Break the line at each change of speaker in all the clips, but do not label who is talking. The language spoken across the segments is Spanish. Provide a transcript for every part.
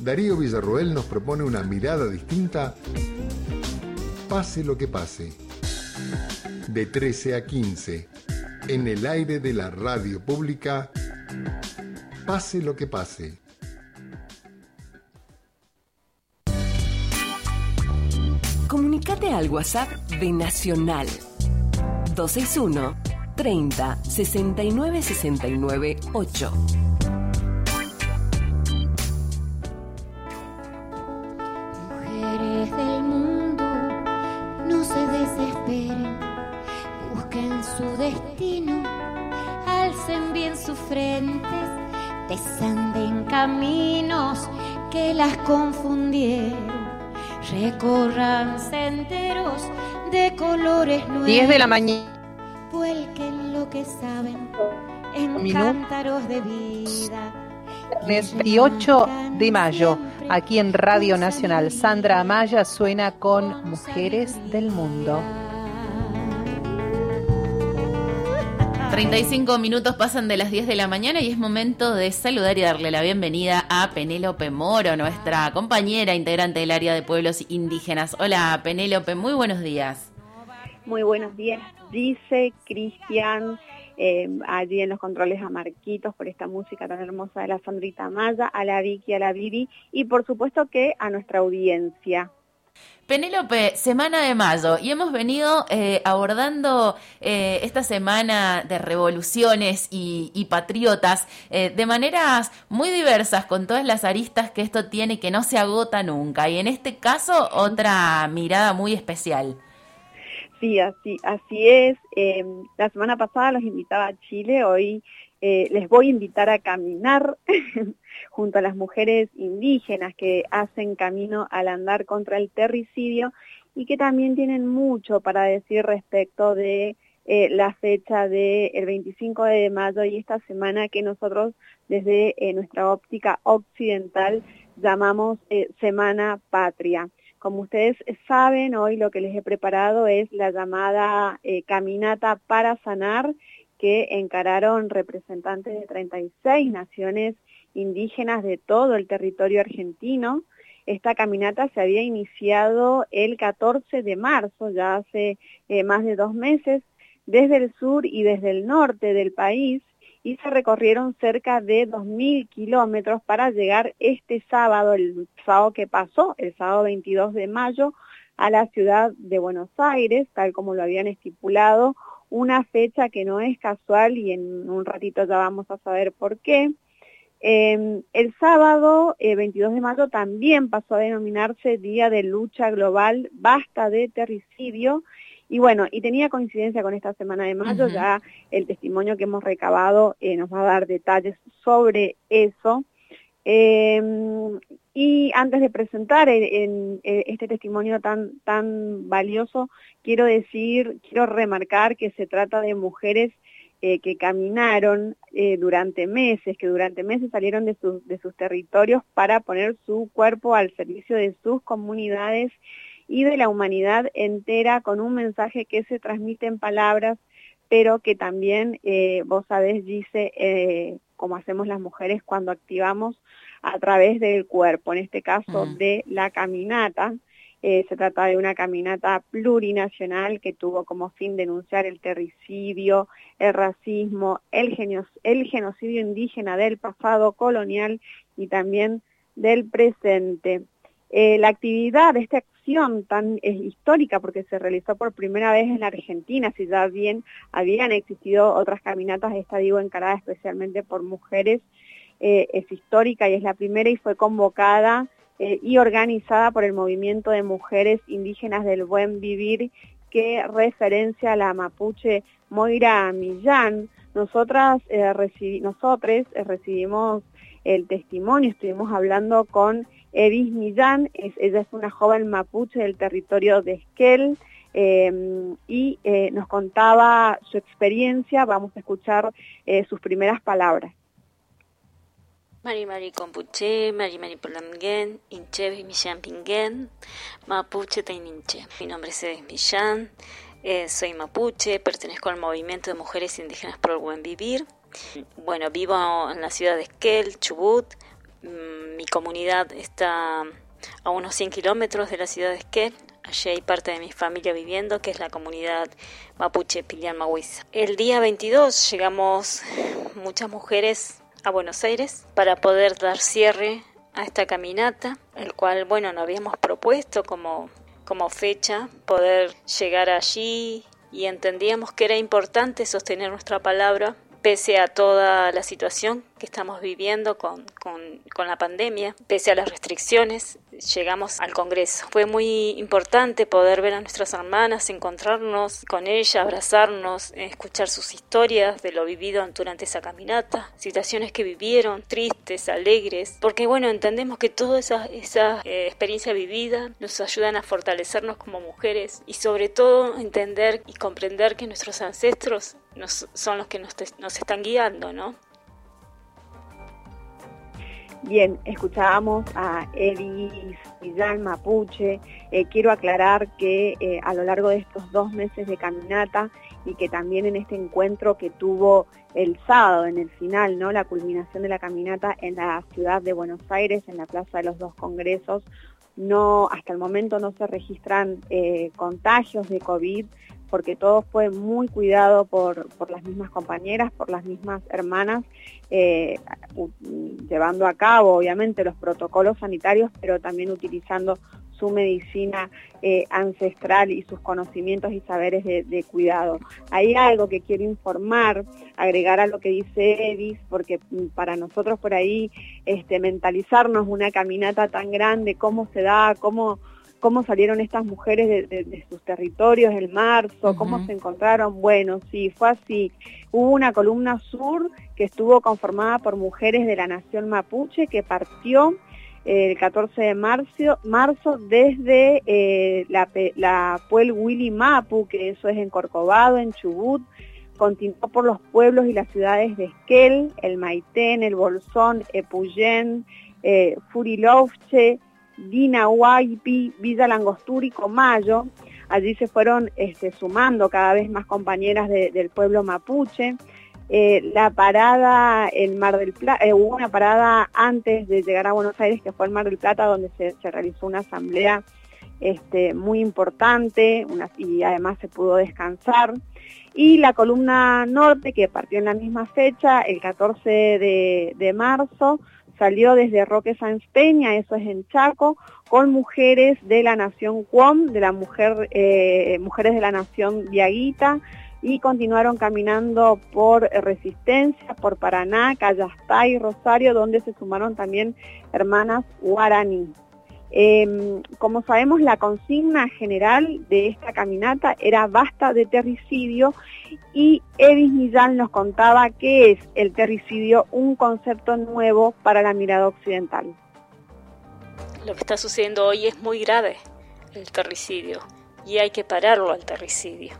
Darío Villarroel nos propone una mirada distinta, pase lo que pase. De 13 a 15, en el aire de la radio pública, pase lo que pase.
Comunicate al WhatsApp de Nacional 261 30 69 69 8.
Su destino, alcen bien sus frentes, desanden caminos que las confundieron, recorran senderos de colores nuevos.
10 de la mañana.
Vuelquen lo que saben en cántaros de vida.
28 de mayo, aquí en Radio Nacional. Sandra Amaya suena con Mujeres del Mundo.
35 minutos pasan de las 10 de la mañana y es momento de saludar y darle la bienvenida a Penélope Moro, nuestra compañera integrante del área de pueblos indígenas. Hola Penélope, muy buenos días.
Muy buenos días, dice Cristian, eh, allí en los controles a Marquitos por esta música tan hermosa de la Sandrita Maya, a la Vicky, a la Vivi y por supuesto que a nuestra audiencia.
Penélope, semana de mayo, y hemos venido eh, abordando eh, esta semana de revoluciones y, y patriotas eh, de maneras muy diversas, con todas las aristas que esto tiene que no se agota nunca, y en este caso otra mirada muy especial.
Sí, así, es. Eh, la semana pasada los invitaba a Chile, hoy eh, les voy a invitar a caminar junto a las mujeres indígenas que hacen camino al andar contra el terricidio y que también tienen mucho para decir respecto de eh, la fecha del 25 de mayo y esta semana que nosotros desde eh, nuestra óptica occidental llamamos Semana Patria. Como ustedes saben, hoy lo que les he preparado es la llamada eh, Caminata para Sanar, que encararon representantes de 36 naciones indígenas de todo el territorio argentino. Esta caminata se había iniciado el 14 de marzo, ya hace eh, más de dos meses, desde el sur y desde el norte del país, y se recorrieron cerca de 2.000 kilómetros para llegar este sábado, el sábado que pasó, el sábado 22 de mayo, a la ciudad de Buenos Aires, tal como lo habían estipulado, una fecha que no es casual y en un ratito ya vamos a saber por qué. Eh, el sábado eh, 22 de mayo también pasó a denominarse Día de Lucha Global Basta de Terricidio y bueno, y tenía coincidencia con esta semana de mayo, uh -huh. ya el testimonio que hemos recabado eh, nos va a dar detalles sobre eso. Eh, y antes de presentar en, en, en este testimonio tan, tan valioso, quiero decir, quiero remarcar que se trata de mujeres eh, que caminaron eh, durante meses, que durante meses salieron de, sus de sus territorios para poner su cuerpo al servicio de sus comunidades y de la humanidad entera con un mensaje que se transmite en palabras, pero que también, eh, vos sabés, dice, eh, como hacemos las mujeres cuando activamos a través del cuerpo, en este caso de la caminata. Eh, se trata de una caminata plurinacional que tuvo como fin denunciar el terricidio, el racismo, el, el genocidio indígena del pasado colonial y también del presente. Eh, la actividad de esta tan eh, histórica, porque se realizó por primera vez en Argentina, si ya bien habían existido otras caminatas, esta digo encarada especialmente por mujeres, eh, es histórica y es la primera y fue convocada eh, y organizada por el movimiento de mujeres indígenas del buen vivir que referencia a la mapuche Moira Millán. Nosotras, recibimos el testimonio, estuvimos hablando con Evis Millán, ella es una joven mapuche del territorio de Esquel eh, y eh, nos contaba su experiencia, vamos a escuchar eh, sus primeras palabras.
Mari Mari Compuche, Mari Mari Polamgen, Inche Millán Pingen, Mapuche Taininche. Mi nombre es Evis Millán, soy mapuche, pertenezco al movimiento de mujeres indígenas por el buen vivir. Bueno, vivo en la ciudad de Esquel, Chubut, mi comunidad está a unos 100 kilómetros de la ciudad de Esquel. Allí hay parte de mi familia viviendo, que es la comunidad mapuche Pilián Mahuiza. El día 22 llegamos muchas mujeres a Buenos Aires para poder dar cierre a esta caminata, el cual, bueno, nos habíamos propuesto como, como fecha poder llegar allí y entendíamos que era importante sostener nuestra palabra pese a toda la situación que estamos viviendo con, con, la pandemia, pese a las restricciones, llegamos al Congreso. Fue muy importante poder ver a nuestras hermanas, encontrarnos con ellas, abrazarnos, escuchar sus historias de lo vivido durante esa caminata, situaciones que vivieron, tristes, alegres, porque bueno, entendemos que toda esa, esa eh, experiencia vivida nos ayudan a fortalecernos como mujeres y sobre todo entender y comprender que nuestros ancestros son los que nos, nos están guiando, ¿no?
Bien, escuchábamos a Edis Villal Mapuche. Eh, quiero aclarar que eh, a lo largo de estos dos meses de caminata y que también en este encuentro que tuvo el sábado, en el final, ¿no? la culminación de la caminata en la ciudad de Buenos Aires, en la Plaza de los Dos Congresos, no, hasta el momento no se registran eh, contagios de COVID, porque todo fue muy cuidado por, las mismas compañeras, por las mismas hermanas, eh, llevando a cabo obviamente los protocolos sanitarios, pero también utilizando su medicina eh, ancestral y sus conocimientos y saberes de, cuidado. Hay algo que quiero informar, agregar a lo que dice Edis, porque para nosotros por ahí este, mentalizarnos una caminata tan grande, cómo se da, cómo cómo salieron estas mujeres de, sus territorios en marzo, cómo se encontraron. Bueno, sí, fue así. Hubo una columna sur que estuvo conformada por mujeres de la nación mapuche que partió eh, el 14 de marzo, marzo desde eh, la, la Puel Willy Mapu, que eso es en Corcovado, en Chubut, continuó por los pueblos y las ciudades de Esquel, el Maitén, el Bolsón, Epuyén, eh, Furilovche, Huaypi, Villa Langosturi, Comayo. Allí se fueron este, sumando cada vez más compañeras del pueblo mapuche. Eh, la parada en Mar del Plata, eh, hubo una parada antes de llegar a Buenos Aires que fue en Mar del Plata donde se, realizó una asamblea este, muy importante y además se pudo descansar. Y la columna norte que partió en la misma fecha, el 14 de, de marzo, salió desde Roque Sáenz Peña, eso es en Chaco, con mujeres de la nación Cuom, de la eh, mujeres de la nación Viaguita, y continuaron caminando por Resistencia, por Paraná, Callastá y Rosario, donde se sumaron también hermanas guaraní. Em, como sabemos, la consigna general de esta caminata era basta de terricidio y Edis Millán nos contaba que es el terricidio un concepto nuevo para la mirada occidental.
Lo que está sucediendo hoy es muy grave, el terricidio, y hay que pararlo al terricidio.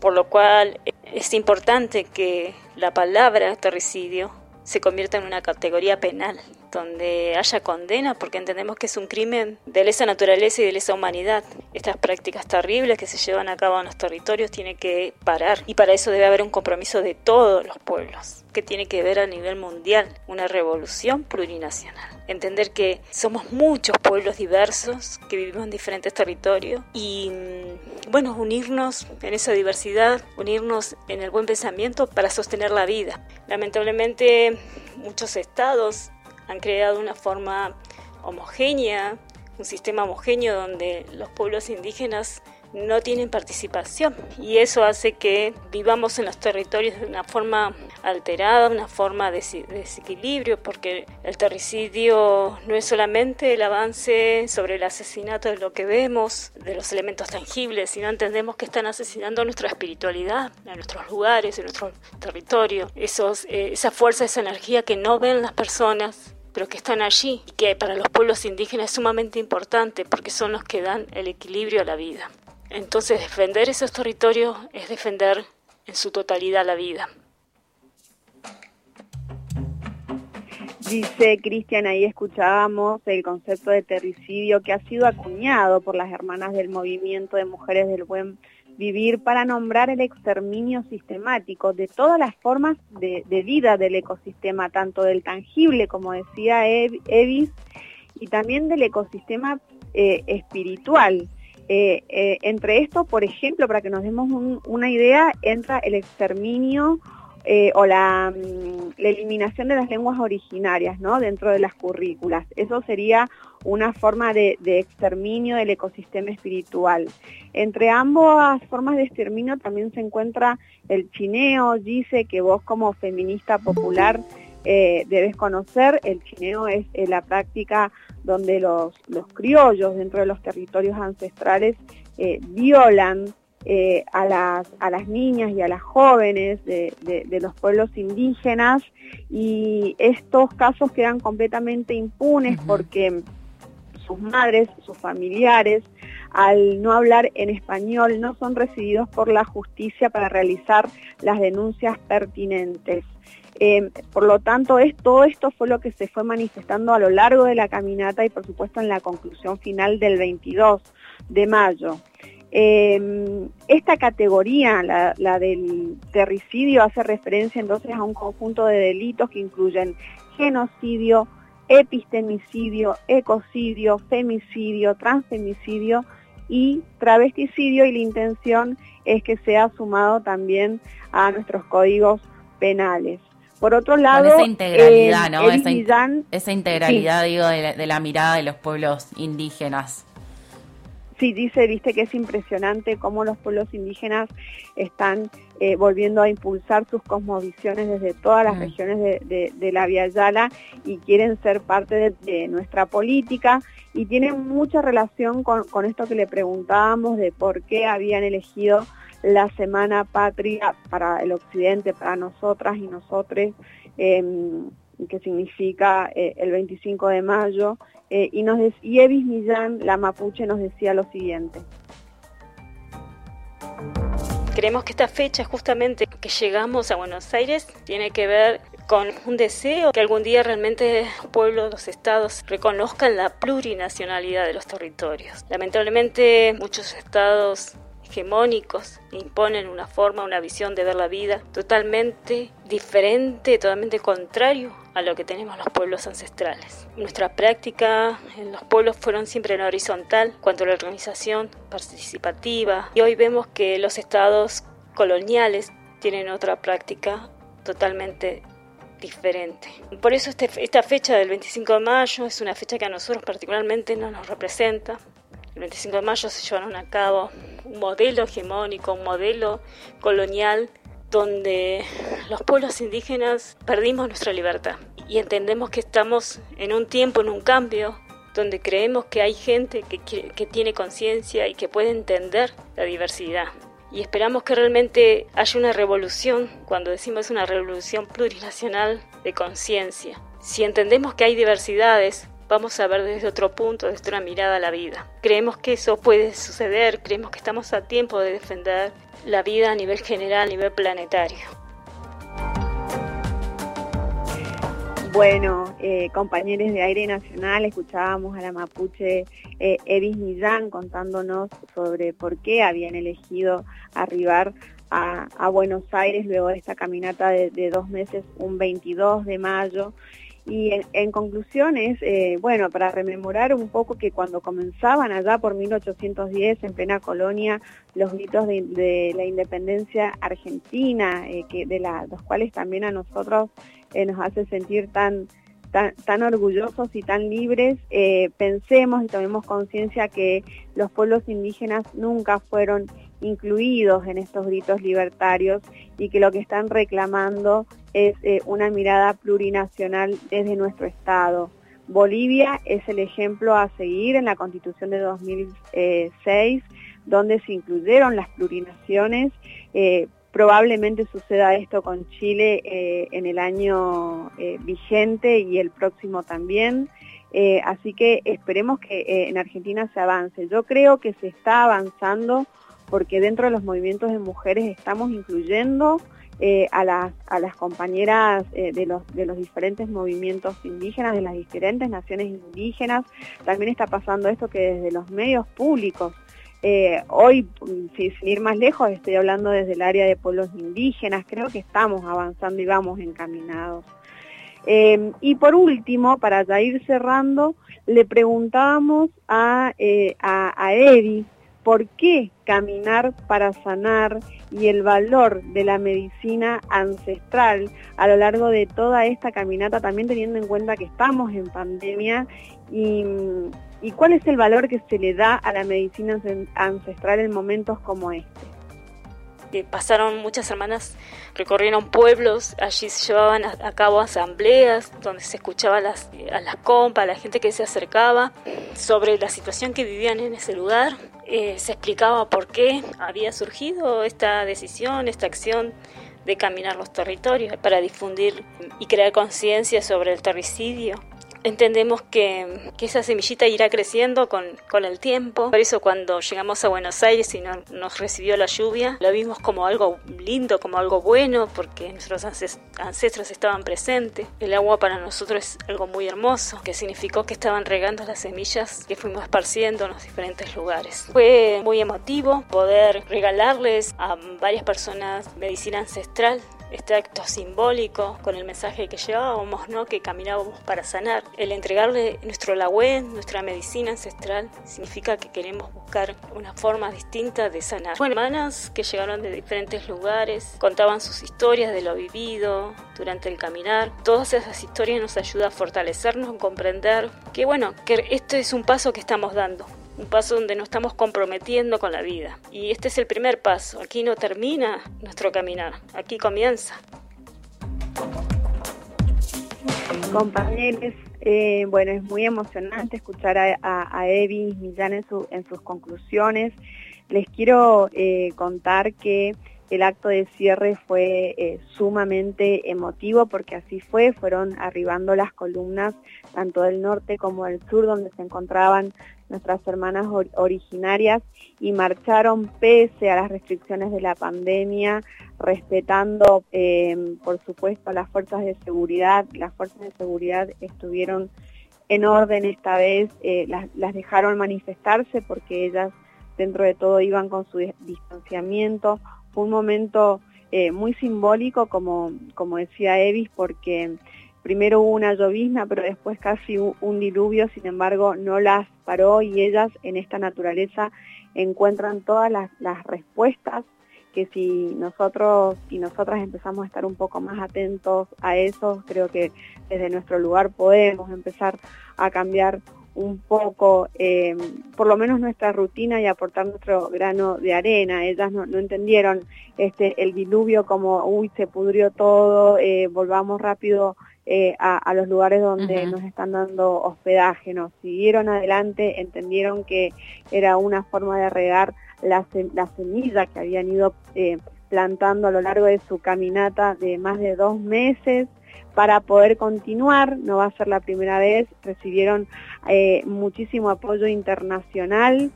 Por lo cual es importante que la palabra terricidio se convierta en una categoría penal donde haya condena, porque entendemos que es un crimen de lesa naturaleza y de lesa humanidad. Estas prácticas terribles que se llevan a cabo en los territorios tienen que parar y para eso debe haber un compromiso de todos los pueblos, que tiene que ver a nivel mundial, una revolución plurinacional. Entender que somos muchos pueblos diversos que vivimos en diferentes territorios y, mm, bueno, unirnos en esa diversidad, unirnos en el buen pensamiento para sostener la vida. Lamentablemente, muchos estados han creado una forma homogénea, un sistema homogéneo donde los pueblos indígenas no tienen participación. Y eso hace que vivamos en los territorios de una forma alterada, una forma de desequilibrio, porque el terricidio no es solamente el avance sobre el asesinato de lo que vemos, de los elementos tangibles, sino entendemos que están asesinando nuestra espiritualidad, en nuestros lugares, en nuestro territorio, esos, eh, esa fuerza, esa energía que no ven las personas pero que están allí y que para los pueblos indígenas es sumamente importante porque son los que dan el equilibrio a la vida. Entonces defender esos territorios es defender en su totalidad la vida.
Dice Cristian, ahí escuchábamos el concepto de terricidio que ha sido acuñado por las hermanas del movimiento de mujeres del buen vivir para nombrar el exterminio sistemático de todas las formas de, vida del ecosistema, tanto del tangible, como decía Evis, y también del ecosistema eh, espiritual. Eh, eh, entre estos, por ejemplo, para que nos demos una idea, entra el exterminio o la, mm, la, eliminación de las lenguas originarias ¿no? dentro de las currículas. Eso sería una forma de, exterminio del ecosistema espiritual. Entre ambas formas de exterminio también se encuentra el chineo, dice que vos como feminista popular debes conocer. El chineo es la práctica donde los, criollos dentro de los territorios ancestrales eh, violan eh, a, las, a las niñas y a las jóvenes de, los pueblos indígenas y estos casos quedan completamente impunes porque sus madres, sus familiares, al no hablar en español, no son recibidos por la justicia para realizar las denuncias pertinentes. Eh, por lo tanto, todo esto fue lo que se fue manifestando a lo largo de la caminata y por supuesto en la conclusión final del 22 de mayo. Eh, esta categoría, la, la, del terricidio, hace referencia entonces a un conjunto de delitos que incluyen genocidio, epistemicidio, ecocidio, femicidio, transfemicidio y travesticidio y la intención es que sea sumado también a nuestros códigos penales. Por otro lado,
esa integralidad, ¿no? Esa, integralidad, digo, de la, mirada de los pueblos indígenas.
Sí, dice, viste que es impresionante cómo los pueblos indígenas están eh, volviendo a impulsar sus cosmovisiones desde todas las mm. regiones de, la Via Yala y quieren ser parte de, nuestra política y tienen mucha relación con, con esto que le preguntábamos de por qué habían elegido la Semana Patria para el Occidente, para nosotras y nosotres, em, que significa eh, el 25 de mayo, eh, y, nos y Evis Millán, la mapuche, nos decía lo siguiente.
Creemos que esta fecha, justamente que llegamos a Buenos Aires, tiene que ver con un deseo que algún día realmente el pueblo, los estados reconozcan la plurinacionalidad de los territorios. Lamentablemente muchos estados hegemónicos imponen una forma, una visión de ver la vida totalmente diferente, totalmente contrario a lo que tenemos los pueblos ancestrales. Nuestra práctica en los pueblos fueron siempre en horizontal cuanto a la organización participativa y hoy vemos que los estados coloniales tienen otra práctica totalmente diferente. Por eso este, esta fecha del 25 de mayo es una fecha que a nosotros particularmente no nos representa, el 25 de mayo se llevaron a cabo un modelo hegemónico, un modelo colonial donde los pueblos indígenas perdimos nuestra libertad y entendemos que estamos en un tiempo, en un cambio, donde creemos que hay gente que, que tiene conciencia y que puede entender la diversidad. Y esperamos que realmente haya una revolución, cuando decimos una revolución plurinacional de conciencia. Si entendemos que hay diversidades, vamos a ver desde otro punto, desde otra mirada a la vida. Creemos que eso puede suceder, creemos que estamos a tiempo de defender la vida a nivel general, a nivel planetario.
Bueno, eh, compañeros de Aire Nacional, escuchábamos a la mapuche eh, Millán contándonos sobre por qué habían elegido arribar a, Buenos Aires luego de esta caminata de, de dos meses, un 22 de mayo. Y en, conclusiones, eh, bueno, para rememorar un poco que cuando comenzaban allá por 1810 en plena colonia los gritos de, la independencia argentina, eh, de los cuales también a nosotros eh, nos hace sentir tan, tan, orgullosos y tan libres, pensemos y tomemos conciencia que los pueblos indígenas nunca fueron incluidos en estos gritos libertarios y que lo que están reclamando es eh, una mirada plurinacional desde nuestro Estado. Bolivia es el ejemplo a seguir en la Constitución de 2006, donde se incluyeron las plurinaciones. Eh, probablemente suceda esto con Chile eh, en el año vigente y el próximo también. así que esperemos que en Argentina se avance. Yo creo que se está avanzando porque dentro de los movimientos de mujeres estamos incluyendo eh, a, las, compañeras eh, de, los, diferentes movimientos indígenas, de las diferentes naciones indígenas. También está pasando esto que desde los medios públicos, eh, hoy, sin ir más lejos, estoy hablando desde el área de pueblos indígenas, creo que estamos avanzando y vamos encaminados. y por último, para ya ir cerrando, le preguntábamos a, a, por qué caminar para sanar y el valor de la medicina ancestral a lo largo de toda esta caminata, también teniendo en cuenta que estamos en pandemia y, cuál es el valor que se le da a la medicina ancestral en momentos como este
pasaron muchas semanas, recorrieron pueblos, allí se llevaban a, cabo asambleas donde se escuchaba las, a las compas, a la gente que se acercaba sobre la situación que vivían en ese lugar. Eh, se explicaba por qué había surgido esta decisión, esta acción de caminar los territorios para difundir y crear conciencia sobre el terricidio entendemos que, esa semillita irá creciendo con, el tiempo. Por eso cuando llegamos a Buenos Aires y nos recibió la lluvia, lo vimos como algo lindo, como algo bueno, porque nuestros ancestros estaban presentes. El agua para nosotros es algo muy hermoso, que significó que estaban regando las semillas que fuimos esparciendo en los diferentes lugares. Fue muy emotivo poder regalarles a varias personas medicina ancestral este acto simbólico con el mensaje que llevábamos, ¿no? que caminábamos para sanar. El entregarle nuestro lagüe, nuestra medicina ancestral, significa que queremos buscar una forma distinta de sanar. Bueno, hermanas que llegaron de diferentes lugares, contaban sus historias de lo vivido durante el caminar. Todas esas historias nos ayudan a fortalecernos, a comprender que bueno, que este es un paso que estamos dando un paso donde nos estamos comprometiendo con la vida. Y este es el primer paso. Aquí no termina nuestro caminar, aquí comienza.
Compañeros, eh, bueno, es muy emocionante escuchar a, a, Evi Millán en, sus conclusiones. Les quiero eh, contar que el acto de cierre fue eh, sumamente emotivo porque así fue, fueron arribando las columnas tanto del norte como del sur donde se encontraban nuestras hermanas originarias y marcharon pese a las restricciones de la pandemia, respetando em, por supuesto las fuerzas de seguridad. Las fuerzas de seguridad estuvieron en orden esta vez, eh, las, las dejaron manifestarse porque ellas dentro de todo iban con su distanciamiento. Fue un momento eh, muy simbólico, como, como decía Evis, porque primero hubo una llovizna, pero después casi un diluvio, sin embargo no las paró y ellas en esta naturaleza encuentran todas las, respuestas que si nosotros y nosotras empezamos a estar un poco más atentos a eso, creo que desde nuestro lugar podemos empezar a cambiar un poco, eh, por lo menos nuestra rutina y aportar nuestro grano de arena. Ellas no, entendieron este, el diluvio como, uy, se pudrió todo, eh, volvamos rápido eh, a, los lugares donde nos están dando hospedaje, nos siguieron adelante, entendieron que era una forma de regar la, semilla que habían ido plantando a lo largo de su caminata de más de dos meses para poder continuar, no va a ser la primera vez, recibieron eh, muchísimo apoyo internacional,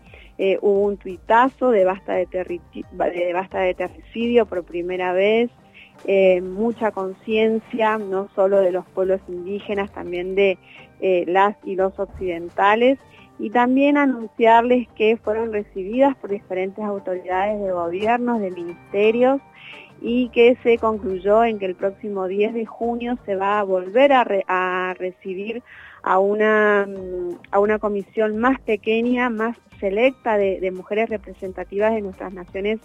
hubo un tuitazo de basta de, de basta de terricidio por primera vez, eh, mucha conciencia, no solo de los pueblos indígenas, también de eh, las y los occidentales, y también anunciarles que fueron recibidas por diferentes autoridades de gobiernos, de ministerios, y que se concluyó en que el próximo 10 de junio se va a volver a, recibir a una, a una comisión más pequeña, más selecta de mujeres representativas de nuestras naciones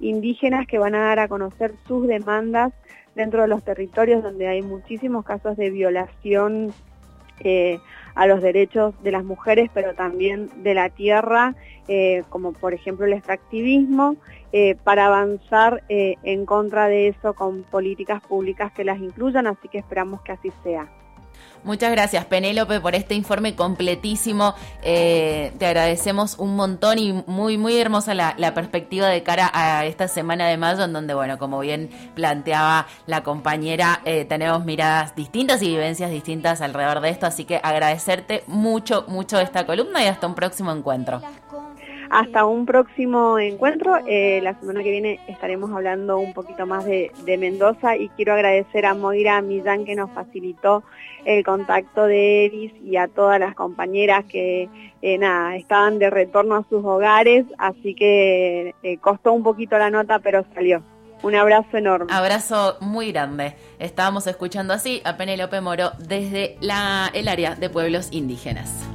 indígenas que van a dar a conocer sus demandas dentro de los territorios donde hay muchísimos casos de violación eh, a los derechos de las mujeres, pero también de la tierra, eh, como por ejemplo el extractivismo, eh, para avanzar en contra de eso con políticas públicas que las incluyan, así que esperamos que así sea.
Muchas gracias, Penélope, por este informe completísimo. Eh, te agradecemos un montón y muy, muy hermosa la, perspectiva de cara a esta semana de mayo, en donde, bueno, como bien planteaba la compañera, eh, tenemos miradas distintas y vivencias distintas alrededor de esto. Así que agradecerte mucho, mucho esta columna y hasta un próximo encuentro.
Hasta un próximo encuentro. Eh, la semana que viene estaremos hablando un poquito más de, Mendoza y quiero agradecer a Moira Millán que nos facilitó el contacto de Eris y a todas las compañeras que eh, nada, estaban de retorno a sus hogares, así que eh, costó un poquito la nota, pero salió. Un abrazo enorme.
Abrazo muy grande. Estábamos escuchando así a Penélope Moro desde el área de pueblos indígenas.